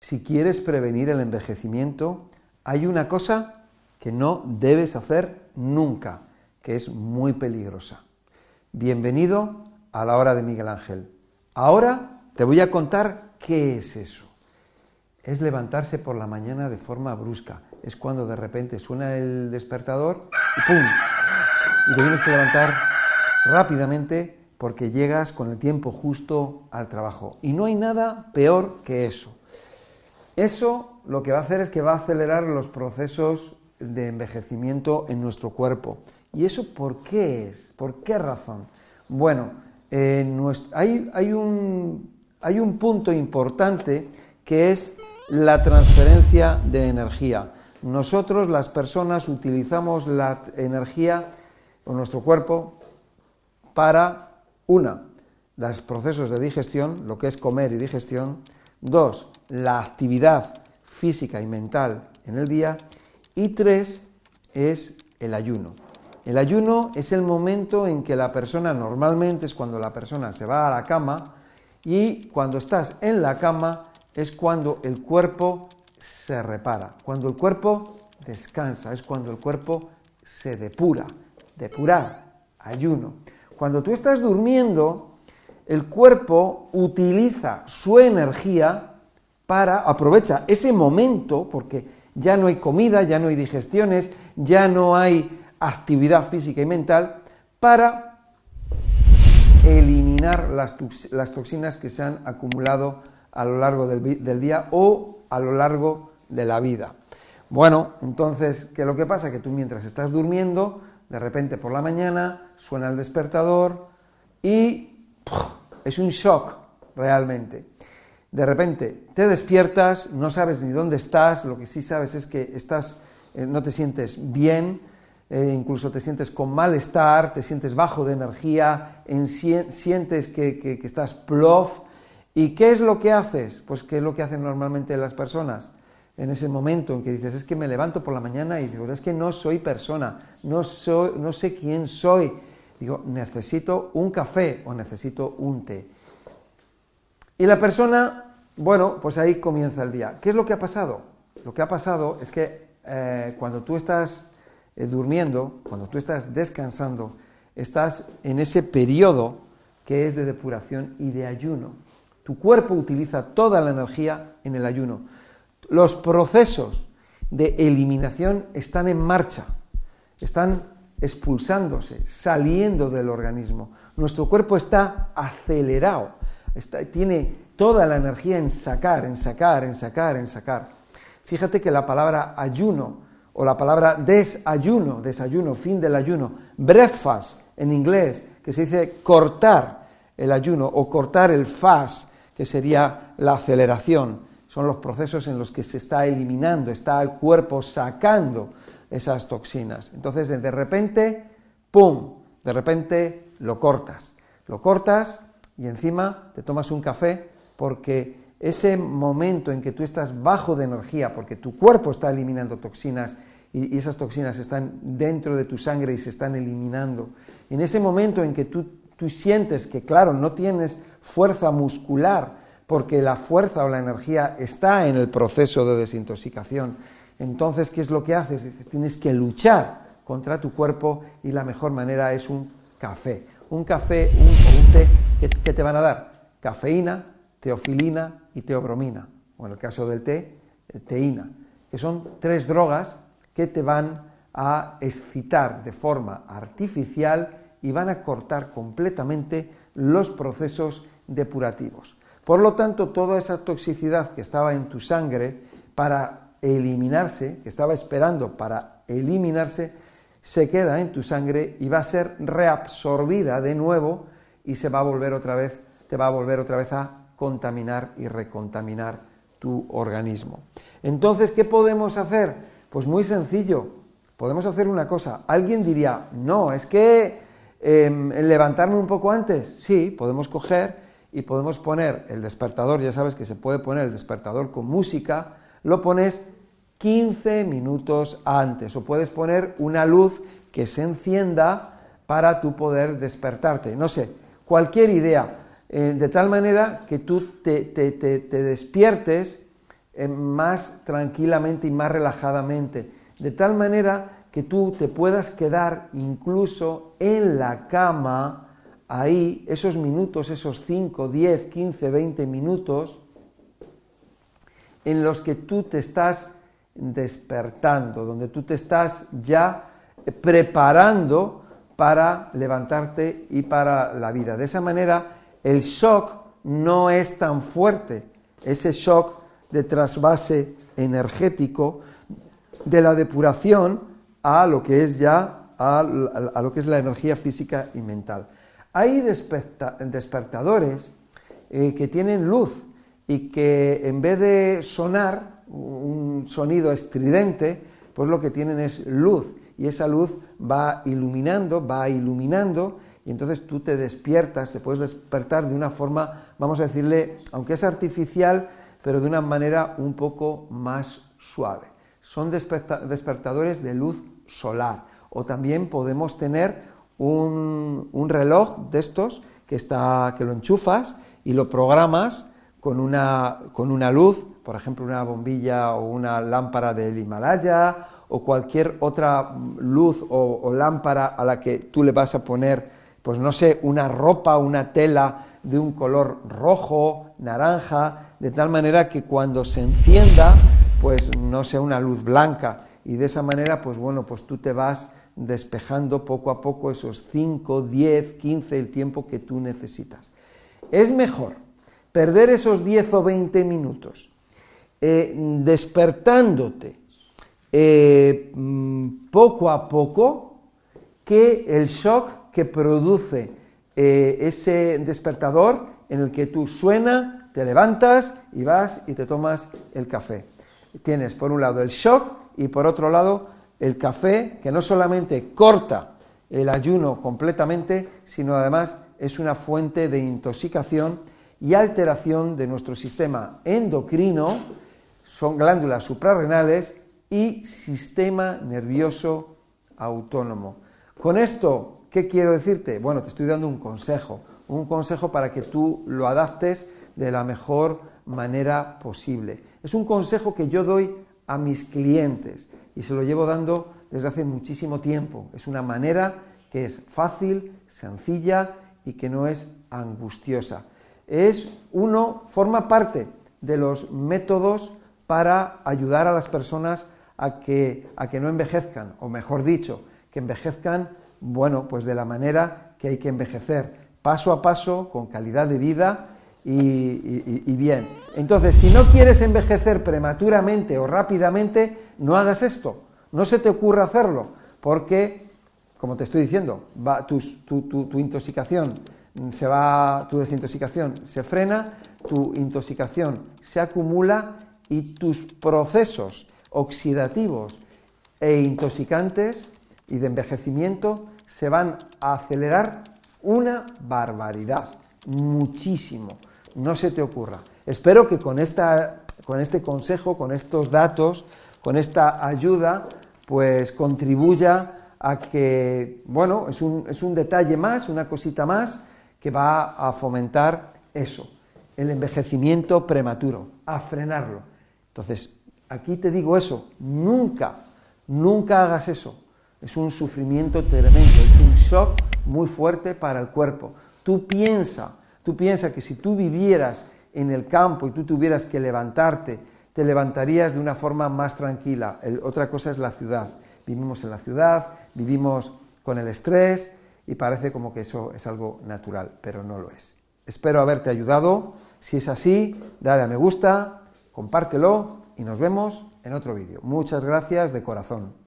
si quieres prevenir el envejecimiento, hay una cosa que no debes hacer nunca, que es muy peligrosa. Bienvenido a la hora de Miguel Ángel. Ahora te voy a contar qué es eso. Es levantarse por la mañana de forma brusca. Es cuando de repente suena el despertador y ¡pum! Y te tienes que levantar rápidamente porque llegas con el tiempo justo al trabajo. Y no hay nada peor que eso. Eso lo que va a hacer es que va a acelerar los procesos de envejecimiento en nuestro cuerpo. ¿Y eso por qué es? ¿Por qué razón? Bueno, hay, un, hay un punto importante que es la transferencia de energía. Nosotros, las personas, utilizamos la energía o nuestro cuerpo para, una, los procesos de digestión, lo que es comer y digestión, dos, la actividad física y mental en el día, y tres, es el ayuno. El ayuno es el momento en que la persona, normalmente es cuando la persona se va a la cama, y cuando estás en la cama es cuando el cuerpo se repara, cuando el cuerpo descansa, es cuando el cuerpo se depura, depurar, ayuno. Cuando tú estás durmiendo, el cuerpo utiliza su energía para, aprovecha ese momento, porque ya no hay comida, ya no hay digestiones, ya no hay actividad física y mental, para eliminar las, toxinas que se han acumulado a lo largo del, del, día o a lo largo de la vida. Bueno, entonces, ¿qué es lo que pasa? Que tú mientras estás durmiendo, de repente por la mañana suena el despertador y es un shock realmente. De repente te despiertas, no sabes ni dónde estás, lo que sí sabes es que estás, eh, no te sientes bien, eh, incluso te sientes con malestar, te sientes bajo de energía, sientes que, que, que estás plof. ¿Y qué es lo que haces? Pues qué es lo que hacen normalmente las personas en ese momento en que dices, es que me levanto por la mañana y digo, es que no soy persona, no, soy, no sé quién soy. Digo, necesito un café o necesito un té. Y la persona, bueno, pues ahí comienza el día. ¿Qué es lo que ha pasado? Lo que ha pasado es que eh, cuando tú estás eh, durmiendo, cuando tú estás descansando, estás en ese periodo que es de depuración y de ayuno. Tu cuerpo utiliza toda la energía en el ayuno. Los procesos de eliminación están en marcha, están expulsándose, saliendo del organismo. Nuestro cuerpo está acelerado, tiene toda la energía en sacar, en sacar, en sacar, en sacar. Fíjate que la palabra ayuno o la palabra desayuno, desayuno, fin del ayuno, breakfast en inglés, que se dice cortar el ayuno o cortar el fast, que sería la aceleración son los procesos en los que se está eliminando, está el cuerpo sacando esas toxinas. Entonces, de repente, ¡pum!, de repente lo cortas. Lo cortas y encima te tomas un café porque ese momento en que tú estás bajo de energía, porque tu cuerpo está eliminando toxinas y, esas toxinas están dentro de tu sangre y se están eliminando, en ese momento en que tú, tú sientes que, claro, no tienes fuerza muscular, porque la fuerza o la energía está en el proceso de desintoxicación. Entonces, ¿qué es lo que haces? Tienes que luchar contra tu cuerpo y la mejor manera es un café. Un café un, o un té que, te van a dar cafeína, teofilina y teobromina, o en el caso del té, eh, teína, que son tres drogas que te van a excitar de forma artificial y van a cortar completamente los procesos depurativos. Por lo tanto, toda esa toxicidad que estaba en tu sangre para eliminarse, que estaba esperando para eliminarse, se queda en tu sangre y va a ser reabsorbida de nuevo y se va a volver otra vez, te va a volver otra vez a contaminar y recontaminar tu organismo. Entonces, ¿qué podemos hacer? Pues muy sencillo, podemos hacer una cosa. Alguien diría, no, es que em, levantarme un poco antes. Sí, podemos coger y podemos poner el despertador, ya sabes que se puede poner el despertador con música, lo pones 15 minutos antes. O puedes poner una luz que se encienda para tú poder despertarte. No sé, cualquier idea, eh, de tal manera que tú te, despiertes eh, más tranquilamente y más relajadamente, de tal manera que tú te puedas quedar incluso en la cama, ahí, esos minutos, esos 5, 10, 15, 20 minutos, en los que tú te estás despertando, donde tú te estás ya preparando para levantarte y para la vida. De esa manera, el shock no es tan fuerte, ese shock de trasvase energético de la depuración a lo que es ya a, lo que es la energía física y mental. Hay despertadores eh, que tienen luz y que en vez de sonar un sonido estridente, pues lo que tienen es luz y esa luz va iluminando, va iluminando y entonces tú te despiertas, te puedes despertar de una forma, vamos a decirle, aunque es artificial, pero de una manera un poco más suave. Son despertadores de luz solar o también podemos tener un, reloj de estos que, está, que lo enchufas y lo programas con una, con una luz, por ejemplo una bombilla o una lámpara del Himalaya o cualquier otra luz o, lámpara a la que tú le vas a poner, pues no sé, una ropa, una tela de un color rojo, naranja, de tal manera que cuando se encienda, pues no sea una luz blanca. Y de esa manera, pues bueno, pues tú te vas despejando poco a poco esos 5, 10, 15, el tiempo que tú necesitas. Es mejor perder esos 10 o 20 minutos eh, despertándote eh, mm, poco a poco que el shock que produce eh, ese despertador en el que tú suena, te levantas y vas y te tomas el café. Tienes por un lado el shock y por otro lado el café que no solamente corta el ayuno completamente, sino además es una fuente de intoxicación y alteración de nuestro sistema endocrino, son glándulas suprarrenales y sistema nervioso autónomo. Con esto, ¿qué quiero decirte? Bueno, te estoy dando un consejo, un consejo para que tú lo adaptes de la mejor manera posible. Es un consejo que yo doy a mis clientes y se lo llevo dando desde hace muchísimo tiempo. Es una manera que es fácil, sencilla y que no es angustiosa. Es uno, forma parte de los métodos para ayudar a las personas a que, a que no envejezcan, o mejor dicho, que envejezcan, bueno, pues de la manera que hay que envejecer, paso a paso, con calidad de vida y, bien. Entonces, si no quieres envejecer prematuramente o rápidamente, no hagas esto, no se te ocurra hacerlo, porque, como te estoy diciendo, va, tu, tu intoxicación se va, tu desintoxicación se frena, tu intoxicación se acumula y tus procesos oxidativos e intoxicantes y de envejecimiento se van a acelerar una barbaridad, muchísimo. No se te ocurra. Espero que con, esta, con este consejo, con estos datos, con esta ayuda, pues contribuya a que, bueno, es un, es un detalle más, una cosita más, que va a fomentar eso, el envejecimiento prematuro, a frenarlo. Entonces, Aquí te digo eso, nunca, nunca hagas eso. Es un sufrimiento tremendo, es un shock muy fuerte para el cuerpo. Tú piensa, tú piensa que si tú vivieras en el campo y tú tuvieras que levantarte, te levantarías de una forma más tranquila. otra cosa es la ciudad. Vivimos en la ciudad, vivimos con el estrés y parece como que eso es algo natural, pero no lo es. Espero haberte ayudado. Si es así, dale a me gusta, compártelo y nos vemos en otro vídeo. Muchas gracias de corazón.